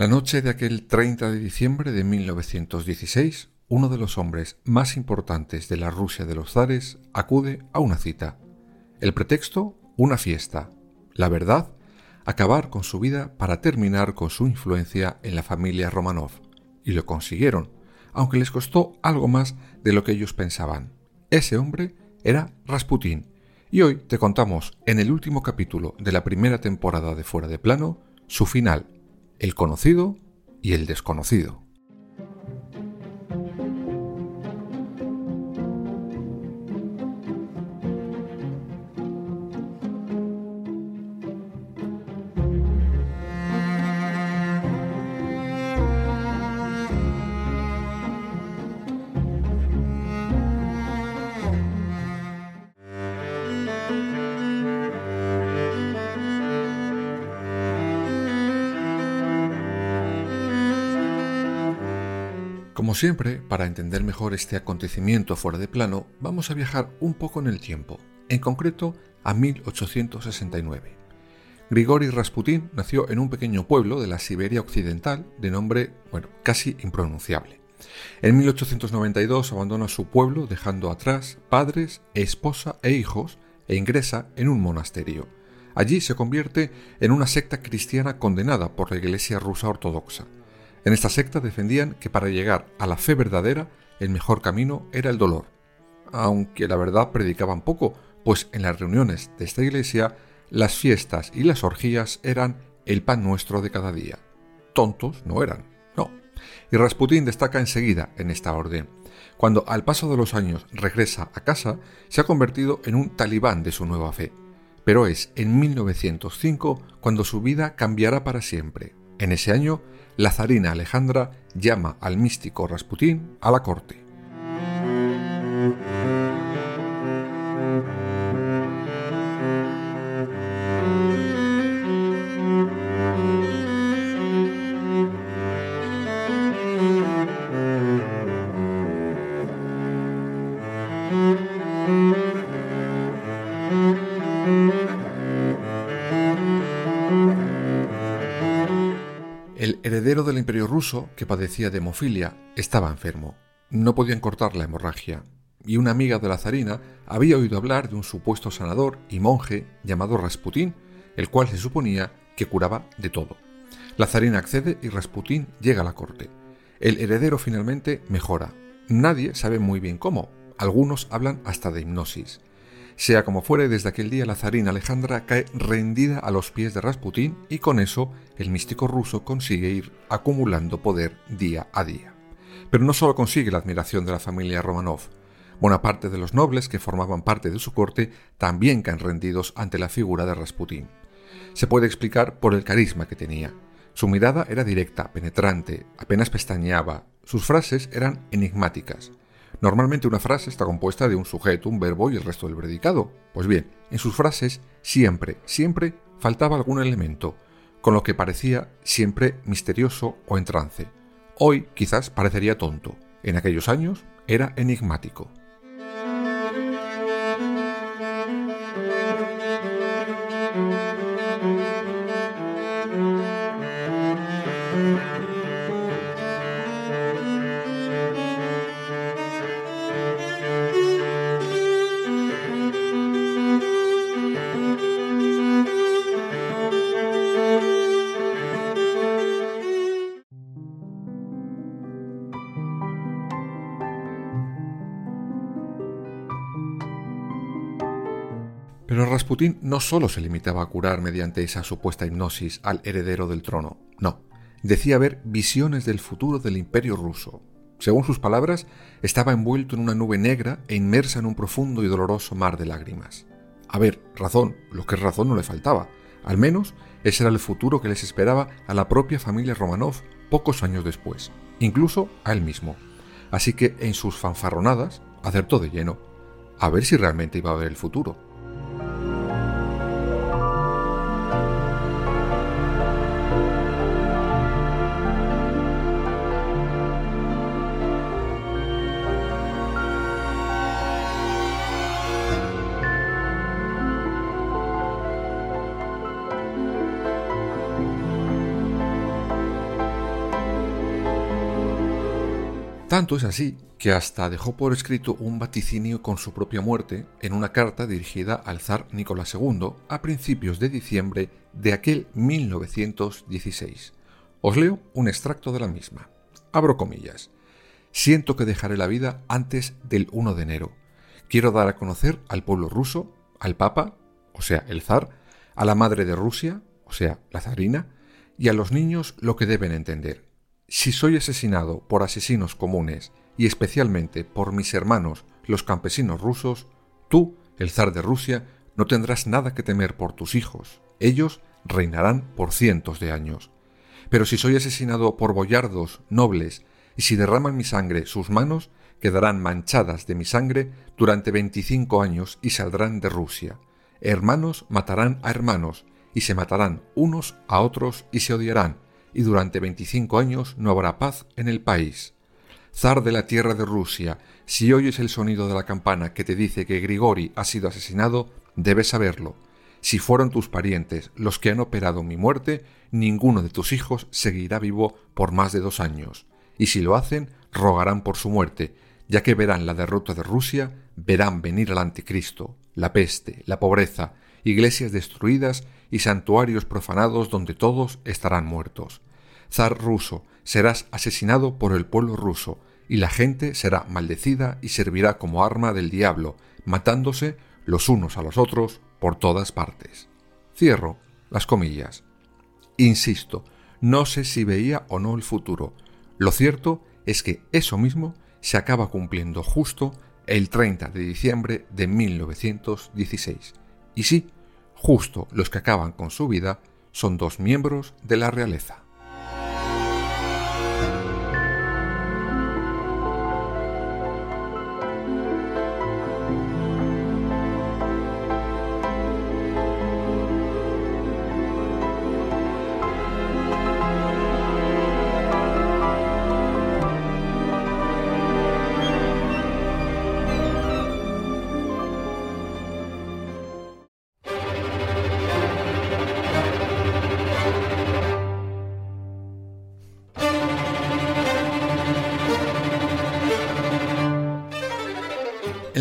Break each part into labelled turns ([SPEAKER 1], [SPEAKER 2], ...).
[SPEAKER 1] La noche de aquel 30 de diciembre de 1916, uno de los hombres más importantes de la Rusia de los zares acude a una cita. El pretexto, una fiesta. La verdad, acabar con su vida para terminar con su influencia en la familia Romanov. Y lo consiguieron, aunque les costó algo más de lo que ellos pensaban. Ese hombre era Rasputín. Y hoy te contamos, en el último capítulo de la primera temporada de Fuera de Plano, su final el conocido y el desconocido. Como siempre, para entender mejor este acontecimiento fuera de plano, vamos a viajar un poco en el tiempo, en concreto a 1869. Grigori Rasputin nació en un pequeño pueblo de la Siberia occidental de nombre, bueno, casi impronunciable. En 1892 abandona su pueblo dejando atrás padres, esposa e hijos e ingresa en un monasterio. Allí se convierte en una secta cristiana condenada por la Iglesia rusa ortodoxa. En esta secta defendían que para llegar a la fe verdadera el mejor camino era el dolor, aunque la verdad predicaban poco, pues en las reuniones de esta iglesia las fiestas y las orgías eran el pan nuestro de cada día. Tontos no eran, no. Y Rasputín destaca enseguida en esta orden. Cuando al paso de los años regresa a casa, se ha convertido en un talibán de su nueva fe. Pero es en 1905 cuando su vida cambiará para siempre. En ese año la zarina Alejandra llama al místico Rasputín a la corte. Ruso, que padecía de hemofilia, estaba enfermo. No podían cortar la hemorragia. Y una amiga de la zarina había oído hablar de un supuesto sanador y monje llamado Rasputín, el cual se suponía que curaba de todo. La zarina accede y Rasputín llega a la corte. El heredero finalmente mejora. Nadie sabe muy bien cómo. Algunos hablan hasta de hipnosis. Sea como fuere, desde aquel día la zarina Alejandra cae rendida a los pies de Rasputín y con eso el místico ruso consigue ir acumulando poder día a día. Pero no solo consigue la admiración de la familia Romanov, buena parte de los nobles que formaban parte de su corte también caen rendidos ante la figura de Rasputín. Se puede explicar por el carisma que tenía. Su mirada era directa, penetrante, apenas pestañeaba, sus frases eran enigmáticas. Normalmente una frase está compuesta de un sujeto, un verbo y el resto del predicado. Pues bien, en sus frases siempre, siempre faltaba algún elemento, con lo que parecía siempre misterioso o en trance. Hoy quizás parecería tonto, en aquellos años era enigmático. Pero Rasputín no solo se limitaba a curar mediante esa supuesta hipnosis al heredero del trono, no, decía ver visiones del futuro del imperio ruso. Según sus palabras, estaba envuelto en una nube negra e inmersa en un profundo y doloroso mar de lágrimas. A ver, razón, lo que es razón no le faltaba. Al menos ese era el futuro que les esperaba a la propia familia Romanov, pocos años después, incluso a él mismo. Así que en sus fanfarronadas acertó de lleno, a ver si realmente iba a ver el futuro. Tanto es así que hasta dejó por escrito un vaticinio con su propia muerte en una carta dirigida al zar Nicolás II a principios de diciembre de aquel 1916. Os leo un extracto de la misma. Abro comillas. Siento que dejaré la vida antes del 1 de enero. Quiero dar a conocer al pueblo ruso, al Papa, o sea, el zar, a la madre de Rusia, o sea, la zarina, y a los niños lo que deben entender si soy asesinado por asesinos comunes y especialmente por mis hermanos los campesinos rusos, tú, el zar de Rusia, no tendrás nada que temer por tus hijos. Ellos reinarán por cientos de años. Pero si soy asesinado por boyardos, nobles, y si derraman mi sangre, sus manos quedarán manchadas de mi sangre durante veinticinco años y saldrán de Rusia. Hermanos matarán a hermanos, y se matarán unos a otros y se odiarán, y durante 25 años no habrá paz en el país. Zar de la tierra de Rusia, si oyes el sonido de la campana que te dice que Grigori ha sido asesinado, debes saberlo. Si fueron tus parientes los que han operado mi muerte, ninguno de tus hijos seguirá vivo por más de dos años. Y si lo hacen, rogarán por su muerte, ya que verán la derrota de Rusia, verán venir al anticristo, la peste, la pobreza, iglesias destruidas y santuarios profanados donde todos estarán muertos. Zar ruso, serás asesinado por el pueblo ruso, y la gente será maldecida y servirá como arma del diablo, matándose los unos a los otros por todas partes. Cierro las comillas. Insisto, no sé si veía o no el futuro. Lo cierto es que eso mismo se acaba cumpliendo justo el 30 de diciembre de 1916. Y sí, justo los que acaban con su vida son dos miembros de la realeza.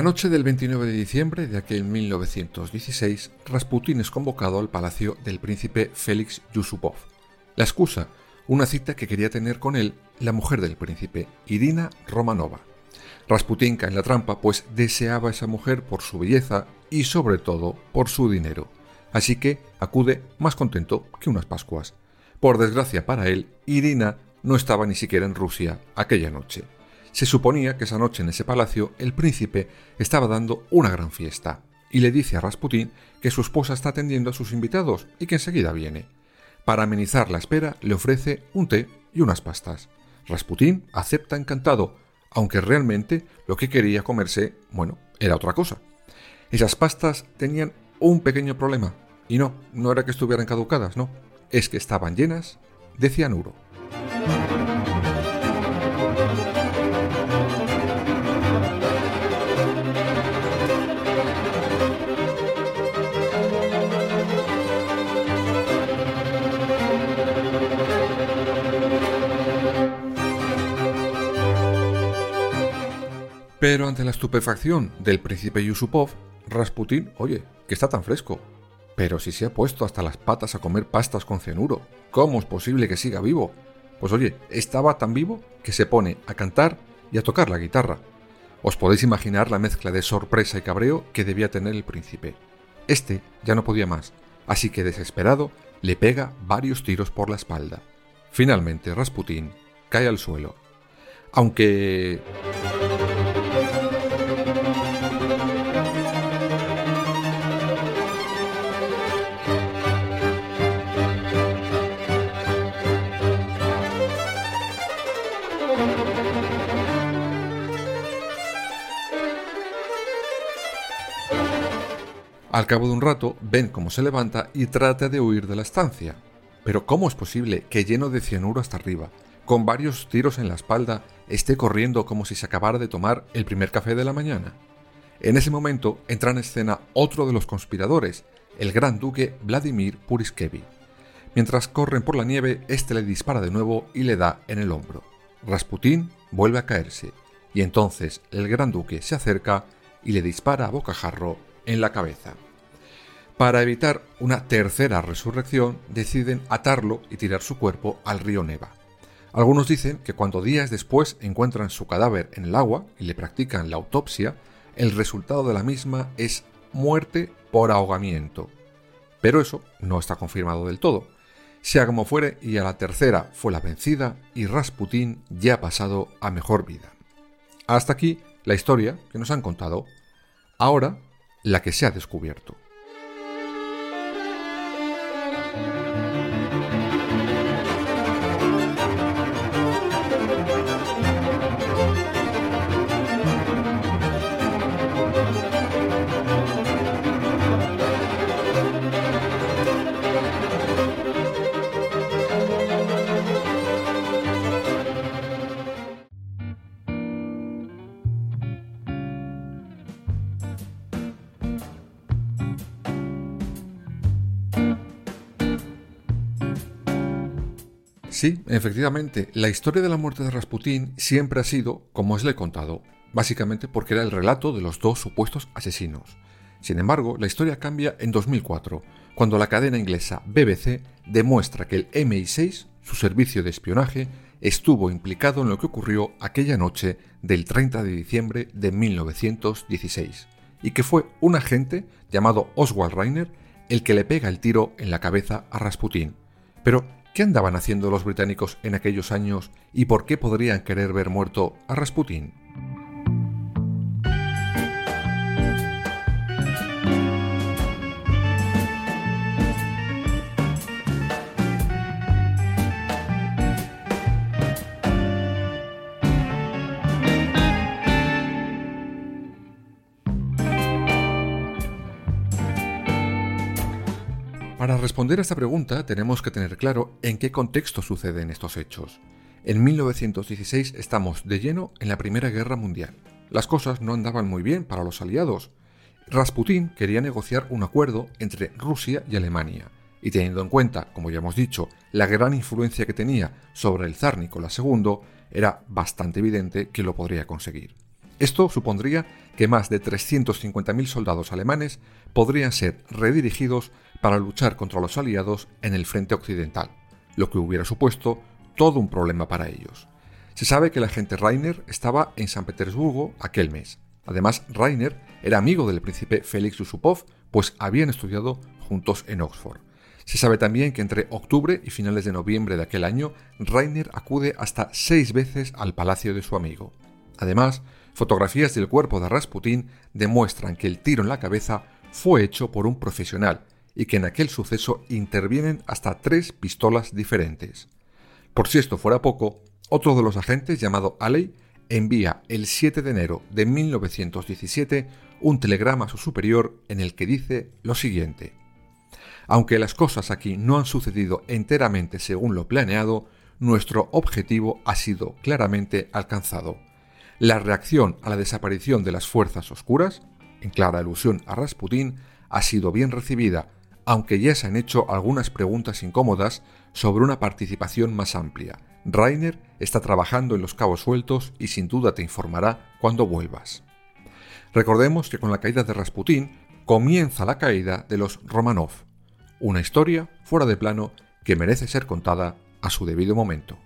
[SPEAKER 1] La noche del 29 de diciembre de aquel 1916, Rasputín es convocado al palacio del príncipe Félix Yusupov. La excusa, una cita que quería tener con él la mujer del príncipe, Irina Romanova. Rasputín cae en la trampa, pues deseaba a esa mujer por su belleza y sobre todo por su dinero. Así que acude más contento que unas Pascuas. Por desgracia para él, Irina no estaba ni siquiera en Rusia aquella noche. Se suponía que esa noche en ese palacio el príncipe estaba dando una gran fiesta y le dice a Rasputín que su esposa está atendiendo a sus invitados y que enseguida viene. Para amenizar la espera le ofrece un té y unas pastas. Rasputín acepta encantado, aunque realmente lo que quería comerse, bueno, era otra cosa. Esas pastas tenían un pequeño problema, y no, no era que estuvieran caducadas, no, es que estaban llenas de cianuro. Pero ante la estupefacción del príncipe Yusupov, Rasputín, oye, que está tan fresco. Pero si se ha puesto hasta las patas a comer pastas con cianuro, ¿cómo es posible que siga vivo? Pues oye, estaba tan vivo que se pone a cantar y a tocar la guitarra. Os podéis imaginar la mezcla de sorpresa y cabreo que debía tener el príncipe. Este ya no podía más, así que desesperado le pega varios tiros por la espalda. Finalmente Rasputín cae al suelo. Aunque... Al cabo de un rato ven cómo se levanta y trata de huir de la estancia. Pero ¿cómo es posible que lleno de cianuro hasta arriba, con varios tiros en la espalda, esté corriendo como si se acabara de tomar el primer café de la mañana? En ese momento entra en escena otro de los conspiradores, el gran duque Vladimir Puriskevi. Mientras corren por la nieve, este le dispara de nuevo y le da en el hombro. Rasputín vuelve a caerse, y entonces el gran duque se acerca y le dispara a bocajarro en la cabeza. Para evitar una tercera resurrección, deciden atarlo y tirar su cuerpo al río Neva. Algunos dicen que cuando días después encuentran su cadáver en el agua y le practican la autopsia, el resultado de la misma es muerte por ahogamiento. Pero eso no está confirmado del todo. Sea como fuere, y a la tercera fue la vencida y Rasputín ya ha pasado a mejor vida. Hasta aquí la historia que nos han contado. Ahora, la que se ha descubierto. Sí, efectivamente, la historia de la muerte de Rasputín siempre ha sido como os le he contado, básicamente porque era el relato de los dos supuestos asesinos. Sin embargo, la historia cambia en 2004, cuando la cadena inglesa BBC demuestra que el MI6, su servicio de espionaje, estuvo implicado en lo que ocurrió aquella noche del 30 de diciembre de 1916, y que fue un agente llamado Oswald Reiner el que le pega el tiro en la cabeza a Rasputín. Pero, ¿Qué andaban haciendo los británicos en aquellos años y por qué podrían querer ver muerto a Rasputín? Responder a esta pregunta tenemos que tener claro en qué contexto suceden estos hechos. En 1916 estamos de lleno en la Primera Guerra Mundial. Las cosas no andaban muy bien para los aliados. Rasputín quería negociar un acuerdo entre Rusia y Alemania, y teniendo en cuenta, como ya hemos dicho, la gran influencia que tenía sobre el zar Nicolás II, era bastante evidente que lo podría conseguir. Esto supondría que más de 350.000 soldados alemanes podrían ser redirigidos para luchar contra los aliados en el frente occidental, lo que hubiera supuesto todo un problema para ellos. Se sabe que el agente Rainer estaba en San Petersburgo aquel mes. Además, Rainer era amigo del príncipe Félix Yusupov, pues habían estudiado juntos en Oxford. Se sabe también que entre octubre y finales de noviembre de aquel año, Rainer acude hasta seis veces al palacio de su amigo. Además, fotografías del cuerpo de Rasputín demuestran que el tiro en la cabeza fue hecho por un profesional y que en aquel suceso intervienen hasta tres pistolas diferentes. Por si esto fuera poco, otro de los agentes, llamado Alley, envía el 7 de enero de 1917 un telegrama a su superior en el que dice lo siguiente. Aunque las cosas aquí no han sucedido enteramente según lo planeado, nuestro objetivo ha sido claramente alcanzado. La reacción a la desaparición de las fuerzas oscuras, en clara alusión a Rasputín, ha sido bien recibida aunque ya se han hecho algunas preguntas incómodas sobre una participación más amplia. Rainer está trabajando en los cabos sueltos y sin duda te informará cuando vuelvas. Recordemos que con la caída de Rasputín comienza la caída de los Romanov, una historia fuera de plano que merece ser contada a su debido momento.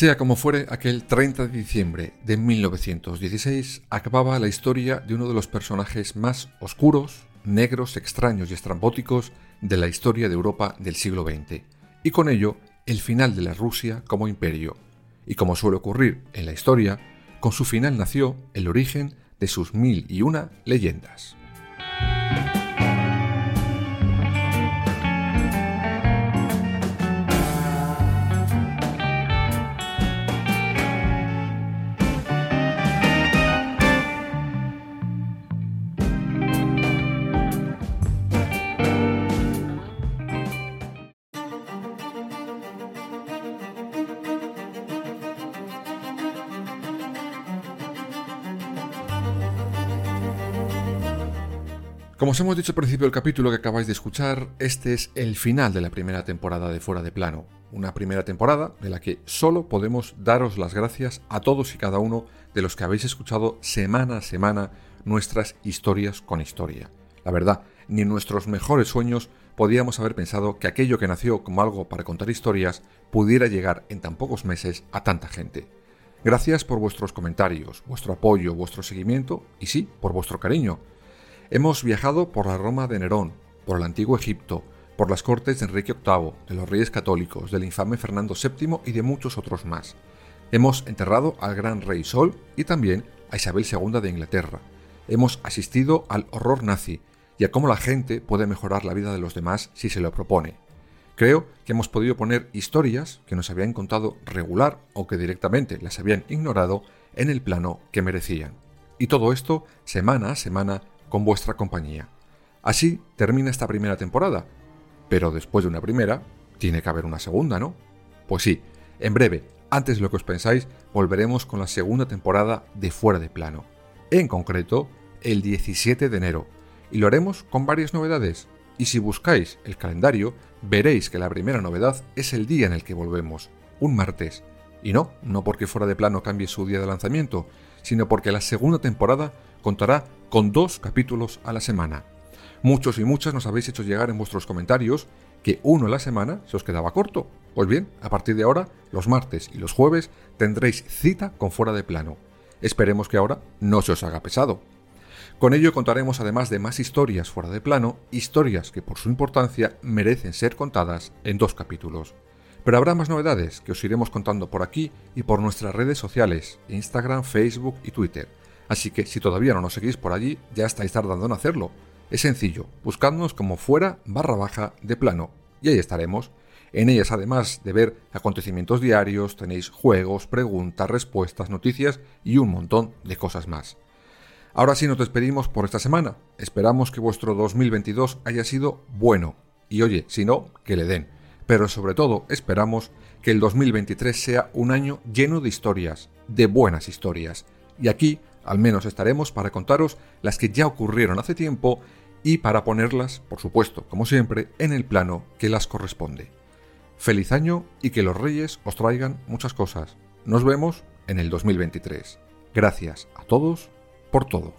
[SPEAKER 1] Sea como fuere, aquel 30 de diciembre de 1916 acababa la historia de uno de los personajes más oscuros, negros, extraños y estrambóticos de la historia de Europa del siglo XX, y con ello el final de la Rusia como imperio. Y como suele ocurrir en la historia, con su final nació el origen de sus mil y una leyendas. Como os hemos dicho al principio del capítulo que acabáis de escuchar, este es el final de la primera temporada de Fuera de Plano. Una primera temporada de la que solo podemos daros las gracias a todos y cada uno de los que habéis escuchado semana a semana nuestras historias con historia. La verdad, ni en nuestros mejores sueños podíamos haber pensado que aquello que nació como algo para contar historias pudiera llegar en tan pocos meses a tanta gente. Gracias por vuestros comentarios, vuestro apoyo, vuestro seguimiento y sí, por vuestro cariño Hemos viajado por la Roma de Nerón, por el antiguo Egipto, por las cortes de Enrique VIII, de los reyes católicos, del infame Fernando VII y de muchos otros más. Hemos enterrado al gran rey Sol y también a Isabel II de Inglaterra. Hemos asistido al horror nazi y a cómo la gente puede mejorar la vida de los demás si se lo propone. Creo que hemos podido poner historias que nos habían contado regular o que directamente las habían ignorado en el plano que merecían. Y todo esto semana a semana con vuestra compañía. Así termina esta primera temporada. Pero después de una primera, tiene que haber una segunda, ¿no? Pues sí, en breve, antes de lo que os pensáis, volveremos con la segunda temporada de Fuera de Plano. En concreto, el 17 de enero. Y lo haremos con varias novedades. Y si buscáis el calendario, veréis que la primera novedad es el día en el que volvemos, un martes. Y no, no porque Fuera de Plano cambie su día de lanzamiento, sino porque la segunda temporada contará con dos capítulos a la semana. Muchos y muchas nos habéis hecho llegar en vuestros comentarios que uno a la semana se os quedaba corto. Pues bien, a partir de ahora, los martes y los jueves tendréis cita con fuera de plano. Esperemos que ahora no se os haga pesado. Con ello contaremos además de más historias fuera de plano, historias que por su importancia merecen ser contadas en dos capítulos. Pero habrá más novedades que os iremos contando por aquí y por nuestras redes sociales, Instagram, Facebook y Twitter Así que si todavía no nos seguís por allí, ya estáis tardando en hacerlo. Es sencillo, buscadnos como fuera barra baja de plano. Y ahí estaremos. En ellas, además de ver acontecimientos diarios, tenéis juegos, preguntas, respuestas, noticias y un montón de cosas más. Ahora sí nos despedimos por esta semana. Esperamos que vuestro 2022 haya sido bueno. Y oye, si no, que le den. Pero sobre todo esperamos que el 2023 sea un año lleno de historias, de buenas historias. Y aquí al menos estaremos para contaros las que ya ocurrieron hace tiempo y para ponerlas, por supuesto, como siempre, en el plano que las corresponde. Feliz año y que los reyes os traigan muchas cosas. Nos vemos en el 2023. Gracias a todos por todo.